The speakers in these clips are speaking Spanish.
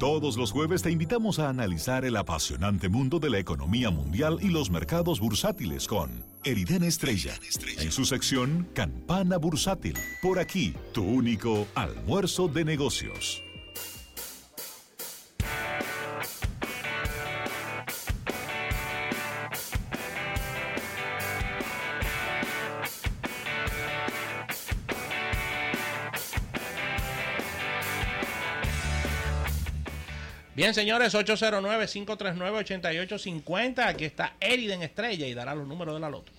Todos los jueves te invitamos a analizar el apasionante mundo de la economía mundial y los mercados bursátiles con Eriden Estrella, en su sección Campana Bursátil. Por aquí, tu único almuerzo de negocios. Bien, señores, 809-539-8850. Aquí está Eriden Estrella y dará los números de la loto.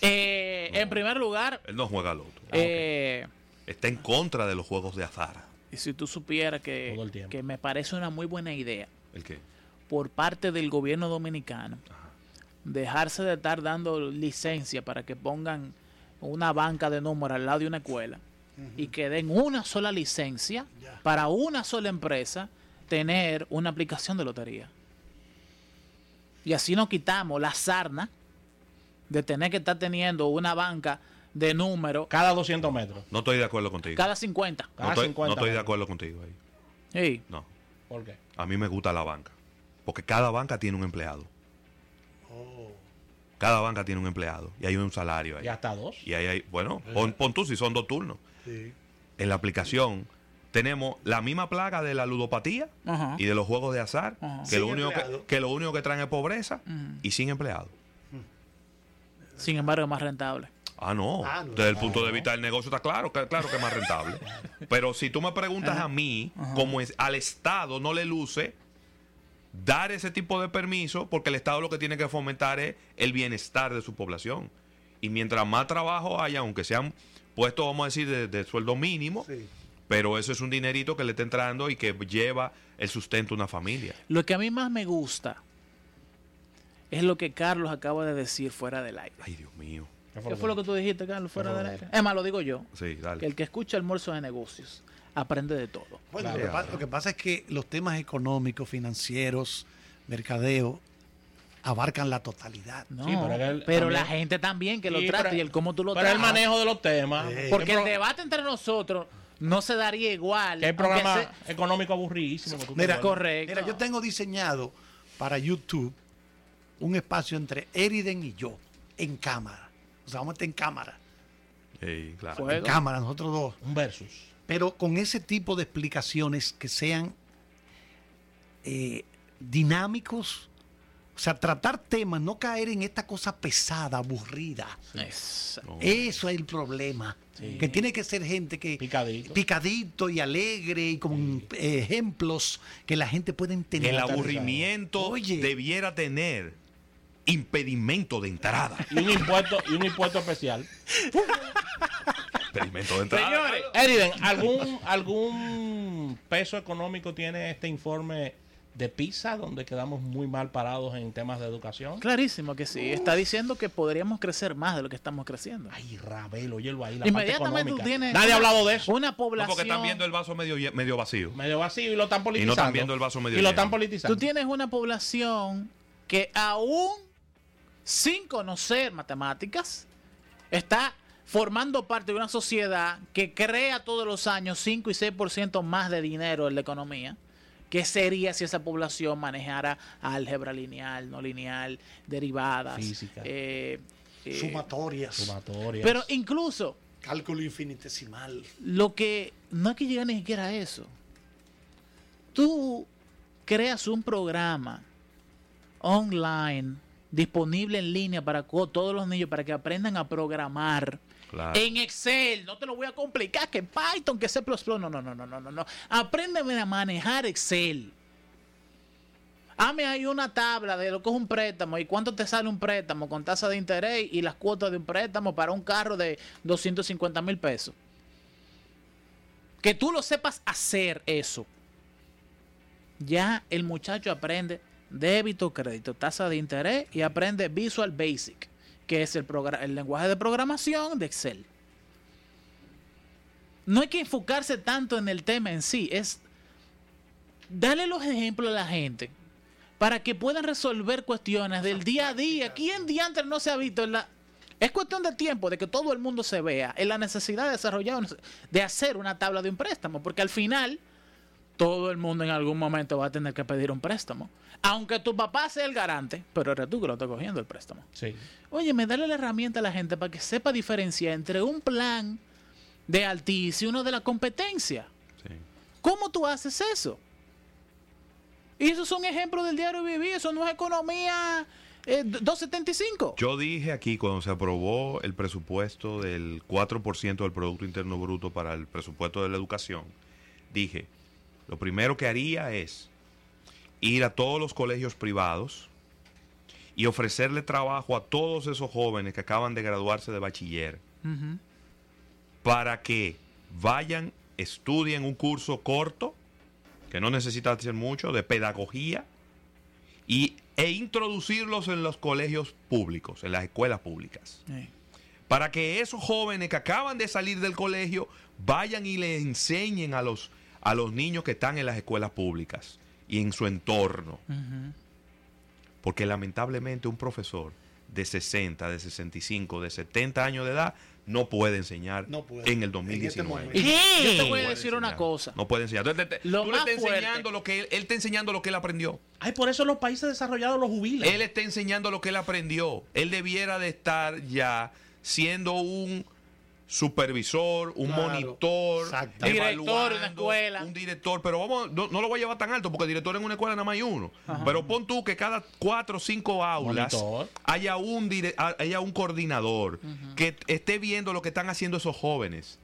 Eh, En primer lugar, Él no juega loto. eh, Está en contra de los juegos de azar. y si tú supieras que, que me parece una muy buena idea ¿El qué? por parte del gobierno dominicano dejarse de estar dando licencia para que pongan una banca de números al lado de una escuela y que den una sola licencia para una sola empresa tener una aplicación de lotería. Y así nos quitamos la sarna de tener que estar teniendo una banca de números Cada 200 metros. No estoy de acuerdo contigo. cada 50. no, cada estoy, 50 no estoy de acuerdo contigo ahí. Sí. No. ¿Por qué? A mí me gusta la banca. Porque cada banca tiene un empleado. Cada banca tiene un empleado. Y hay un salario ahí. Y hasta dos. Y ahí hay, bueno, pon, pon tú si son dos turnos. En la aplicación tenemos la misma plaga de la ludopatía Ajá. y de los juegos de azar, Ajá. que, Sin lo único que, que lo único que traen es pobreza y sin empleado. Sin embargo, es más rentable. Ah, no. Ah, no. Desde el punto de vista del negocio está claro, que, claro que es más rentable. Pero si tú me preguntas a mí, como es, al Estado no le luce dar ese tipo de permiso, porque el Estado lo que tiene que fomentar es el bienestar de su población. Y mientras más trabajo haya, aunque sean puestos, vamos a decir, de, de sueldo mínimo, Sí. Pero eso es un dinerito que le está entrando y que lleva el sustento a una familia. Lo que a mí más me gusta es lo que Carlos acaba de decir fuera del aire. Ay, Dios mío. ¿Qué fue lo que tú dijiste, Carlos, fuera del aire? Es más, lo digo yo. Sí, dale. Que el que escucha almuerzo de negocios aprende de todo. Bueno, Claro. lo, que pa- lo que pasa es que los temas económicos, financieros, mercadeo, abarcan la totalidad. No, Sí, pero él pero la gente también que lo trata y el cómo tú lo Pero el tratas. manejo de los temas. Sí. Porque ¿Qué el debate entre nosotros no se daría igual. que aunque programa se- económico aburridísimo. que tú Mira, correcto. Mira, yo tengo diseñado para YouTube un espacio entre Eriden y yo, en cámara. O sea, vamos a estar en cámara. Sí, claro. En cámara, nosotros dos. Un versus. Pero con ese tipo de explicaciones que sean eh, dinámicos. O sea, tratar temas, no caer en esta cosa pesada, aburrida. Es- No. Eso es el problema. Sí. Que tiene que ser gente que Picadito. picadito y alegre y con ejemplos que la gente puede entender. El aburrimiento Oye. debiera tener impedimento de entrada. Y un impuesto, y un impuesto especial. impedimento de entrada. Señores, Eriden, ¿algún, ¿algún peso económico tiene este informe de PISA donde quedamos muy mal parados en temas de educación? Clarísimo que sí. Está diciendo que podríamos crecer más de lo que estamos creciendo. Ay, Rabel, óyelo ahí, la Inmediatamente tú parte tienes económica. Nadie ha hablado de eso. Una No, población. porque están viendo el vaso medio, medio vacío. Medio vacío y lo están Y no politizando. están viendo el vaso medio Y lo están politizando. Tú tienes una población que aún sin conocer matemáticas está formando parte de una sociedad que crea todos los años 5 y 6% más de dinero en la economía. ¿Qué sería si esa población manejara álgebra lineal, no lineal, derivadas? Física. eh, eh, Sumatorias, Sumatorias. pero incluso cálculo infinitesimal. lo que no hay que llegar ni siquiera a eso. Tú creas un programa online disponible en línea para todos los niños para que aprendan a programar En Excel. No te lo voy a complicar que Python, que C++. No, no, no, no, no, no, no. Apréndeme a manejar Excel. Hame ahí una tabla de lo que es un préstamo y cuánto te sale un préstamo con tasa de interés y las cuotas de un préstamo para un carro de 250 mil pesos. Que tú lo sepas hacer eso. Ya el muchacho aprende débito, crédito, tasa de interés y aprende Visual Basic, que es el, el lenguaje de programación de Excel. No hay que enfocarse tanto en el tema en sí, es darle los ejemplos a la gente para que puedan resolver cuestiones del día a día. ¿Quién diantre no se ha visto en la... Es cuestión de tiempo de que todo el mundo se vea en la necesidad de desarrollar, de hacer una tabla de un préstamo, porque al final todo el mundo en algún momento va a tener que pedir un préstamo. Aunque tu papá sea el garante, pero eres tú que lo estás cogiendo el préstamo. Sí. Oye, me dale la herramienta a la gente para que sepa diferenciar entre un plan de Altiz y uno de la competencia. Sí. ¿Cómo tú haces eso? Y eso es un ejemplo del diario vivir, eso no es economía eh, 275. Yo dije aquí cuando se aprobó el presupuesto del 4% del Producto Interno Bruto para el presupuesto de la educación, dije, lo primero que haría es ir a todos los colegios privados y ofrecerle trabajo a todos esos jóvenes que acaban de graduarse de bachiller para que vayan, estudien un curso corto, que no necesita hacer mucho, de pedagogía, y, e introducirlos en los colegios públicos, en las escuelas públicas. Sí. Para que esos jóvenes que acaban de salir del colegio vayan y le enseñen a los, a los niños que están en las escuelas públicas y en su entorno. Porque lamentablemente un profesor de 60, de 65, de 70 años de edad no puede enseñar No puede. en el En este 2019. momento. Y yo te voy a decir una cosa. No puede enseñar. Entonces, te- te- Lo tú le más estás enseñando lo que él, él está enseñando lo que él aprendió. Ay, por eso los países desarrollados los jubilan. Él está enseñando lo que él aprendió. Él debiera de estar ya siendo un supervisor, un Claro, monitor. Director evaluando, de una escuela. un director, pero vamos, no, no lo voy a llevar tan alto porque director en una escuela nada más hay uno. Pero pon tú que cada cuatro o cinco aulas Monitor. haya un dire- haya un coordinador que esté viendo lo que están haciendo esos jóvenes.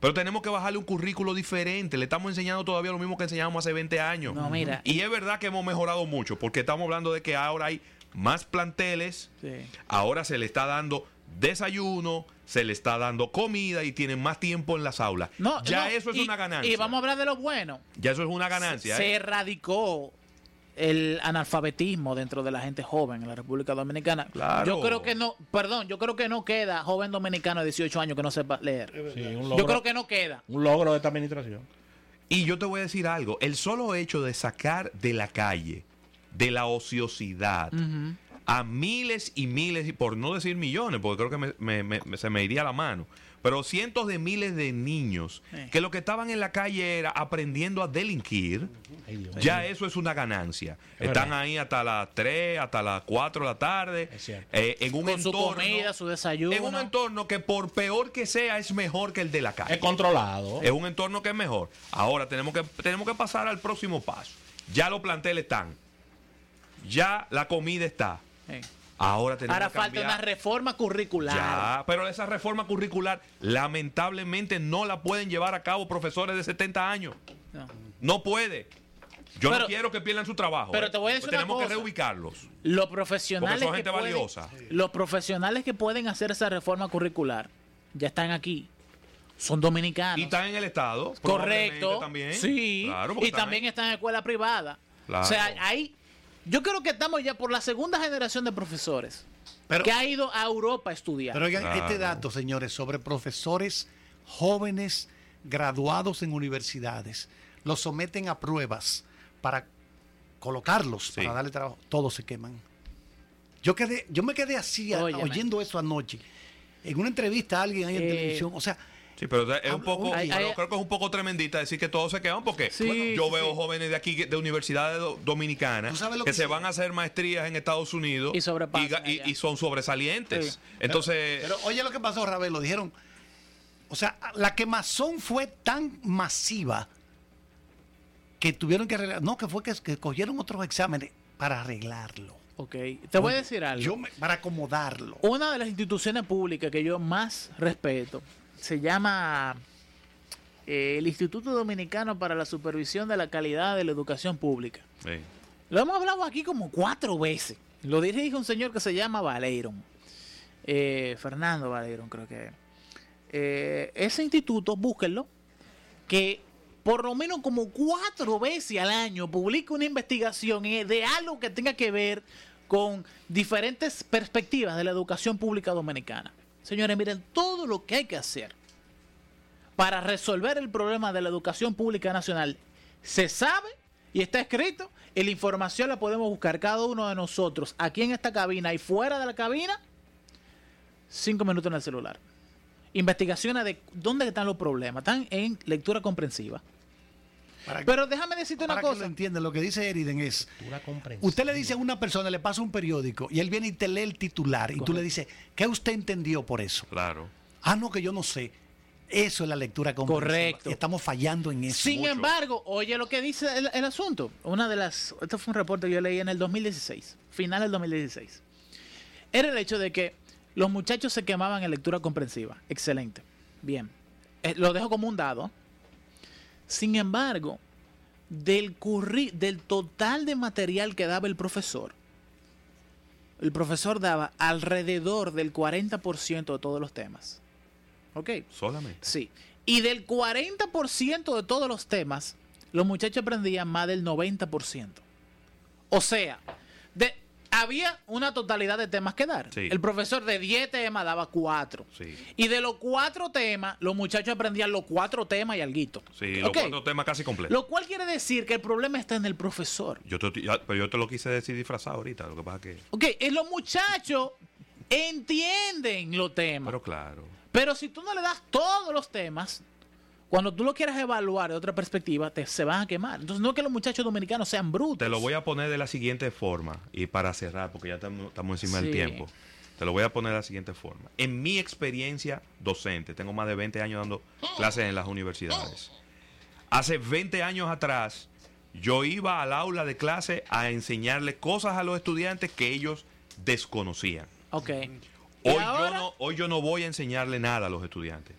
Pero tenemos que bajarle un currículo diferente. Le estamos enseñando todavía lo mismo que enseñábamos hace 20 años. No, mira. Y es verdad que hemos mejorado mucho, porque estamos hablando de que ahora hay más planteles, Sí. ahora se le está dando desayuno, se le está dando comida y tienen más tiempo en las aulas. No, ya no, eso es y- una ganancia. Y vamos a hablar de lo bueno. Ya eso es una ganancia. Se ¿eh? erradicó el analfabetismo dentro de la gente joven en la República Dominicana. Claro. Yo creo que no, perdón, yo creo que no queda joven dominicano de 18 años que no sepa leer. Sí, un Yo logro, creo que no queda. un logro de esta administración. Y yo te voy a decir algo, el solo hecho de sacar de la calle, de la ociosidad, a miles y miles, y por no decir millones, porque creo que me- me- me- me- se me iría la mano, pero cientos de miles de niños Sí. que lo que estaban en la calle era aprendiendo a delinquir, Ay, ya eso es una ganancia. Es Están verdad. ahí hasta las 3, hasta las 4 de la tarde, Es cierto. eh, en un Con su entorno... comida, su desayuno. en un entorno que por peor que sea es mejor que el de la calle. Es controlado. Es un entorno que es mejor. Ahora tenemos que, tenemos que pasar al próximo paso. Ya los planteles están. Ya la comida está. Ahora tenemos Ahora que falta cambiar. una reforma curricular. Ya, pero esa reforma curricular lamentablemente no la pueden llevar a cabo profesores de 70 años. No. No puede. Yo Pero- no quiero que pierdan su trabajo. pero ¿eh? te voy a decir una Tenemos que cosa. reubicarlos. Los profesionales Porque son que gente pueden, valiosa. los profesionales que pueden hacer esa reforma curricular ya están aquí. Son dominicanos. Y están en el Estado. Correcto. También. Sí. Claro, y están también están en escuela privada. Claro. O sea, ahí. Yo creo que estamos ya por la segunda generación de profesores Pero, que ha ido a Europa a estudiar. pero oigan, Claro. este dato, señores, sobre profesores jóvenes graduados en universidades, los someten a pruebas para colocarlos, Sí. para darle trabajo, todos se queman. Yo quedé, yo me quedé así a- oyendo eso anoche. En una entrevista a alguien ahí en Eh, televisión, o sea, Sí, pero es un Hablo- poco, hay- creo que es un poco tremendita decir que todos se quedan porque Sí, bueno, yo sí, veo sí. jóvenes de aquí de universidades do- dominicanas ¿Tú sabes lo que, que se van a hacer maestrías en Estados Unidos Y son sobresalientes. Sí. Entonces, Pero oye lo que pasó, Ravelo, dijeron, o sea, la quemazón fue tan masiva que tuvieron que arreglar, no, que fue que, que cogieron otros exámenes para arreglarlo. ok. Te voy a decir algo. Yo me- para acomodarlo. Una de las instituciones públicas que yo más respeto se llama eh, el Instituto Dominicano para la Supervisión de la Calidad de la Educación Pública. sí. Lo hemos hablado aquí como cuatro veces. Lo dirige un señor que se llama Valeiron. Eh, Fernando Valeiron, creo que. es. Eh, ese instituto, búsquenlo, que por lo menos como cuatro veces al año publica una investigación de algo que tenga que ver con diferentes perspectivas de la educación pública dominicana. Señores, miren, todo lo que hay que hacer para resolver el problema de la educación pública nacional se sabe y está escrito y la información la podemos buscar. Cada uno de nosotros aquí en esta cabina y fuera de la cabina cinco minutos en el celular. Investigaciones de dónde están los problemas. Están en lectura comprensiva Para, Pero déjame decirte una para que lo cosa. entiendan, lo que dice Eriden es, usted le dice a una persona, le pasa un periódico y él viene y te lee el titular y tú le dices, ¿qué usted entendió por eso? Claro. Ah, no, que yo no sé. Eso es la lectura comprensiva. Correcto. Y estamos fallando en eso. Sin mucho. embargo, oye lo que dice el, el asunto. Una de las. Esto fue un reporte que yo leí en el 2016, final del 2016. Era el hecho de que los muchachos se quemaban en lectura comprensiva. Excelente. Bien. Eh, lo dejo como un dado. Sin embargo, del, curri- del total de material que daba el profesor, el profesor daba alrededor del 40% de todos los temas. ¿Ok? Solamente. Sí. Y del 40% de todos los temas, los muchachos aprendían más del 90%. O sea, había una totalidad de temas que dar. Sí. El profesor de 10 temas daba 4. Sí. Y de los 4 temas, los muchachos aprendían los 4 temas y alguito. Sí, los Ok. cuatro temas casi completos. Lo cual quiere decir que el problema está en el profesor. Yo te, ya- pero yo te lo quise decir disfrazado ahorita. Lo que pasa que. Ok, y los muchachos entienden los temas. Pero claro. Pero si tú no le das todos los temas, cuando tú lo quieras evaluar de otra perspectiva, te, se van a quemar. Entonces, no es que los muchachos dominicanos sean brutos. Te lo voy a poner de la siguiente forma. Y para cerrar, porque ya estamos, estamos encima del tiempo. Te lo voy a poner de la siguiente forma. En mi experiencia docente, tengo más de 20 años dando clases en las universidades. Hace 20 años atrás, yo iba al aula de clase a enseñarle cosas a los estudiantes que ellos desconocían. Ok. ¿Y Hoy yo, ahora? no, hoy yo no voy a enseñarle nada a los estudiantes.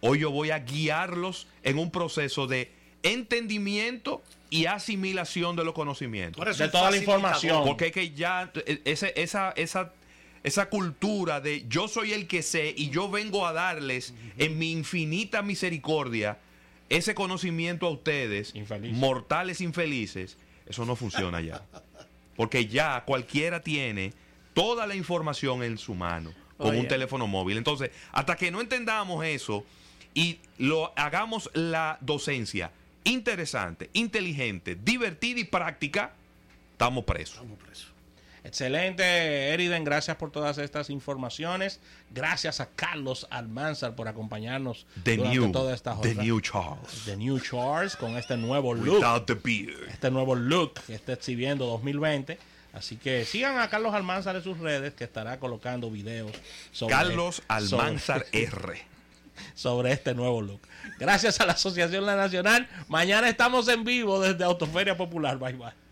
Hoy yo voy a guiarlos en un proceso de entendimiento y asimilación de los conocimientos. De toda la información. Porque es que ya eh, ese- esa, esa, esa cultura de yo soy el que sé y yo vengo a darles en mi infinita misericordia ese conocimiento a ustedes, Infeliz. mortales infelices, eso no funciona ya. Porque ya cualquiera tiene toda la información en su mano con Oye. un teléfono móvil. Entonces, hasta que no entendamos eso y lo hagamos la docencia interesante, inteligente, divertida y práctica, estamos presos. Excelente, Eriden, gracias por todas estas informaciones. Gracias a Carlos Almanzar por acompañarnos The durante new, toda esta the jornada. new Charles. The New Charles con este nuevo look. Without the beard. Este nuevo look que está exhibiendo 2020. Así que sigan a Carlos Almanzar en sus redes que estará colocando videos sobre, Carlos Almanzar sobre, R. sobre este nuevo look. Gracias a la Asociación La Nacional. Mañana estamos en vivo desde Autoferia Popular. Bye bye.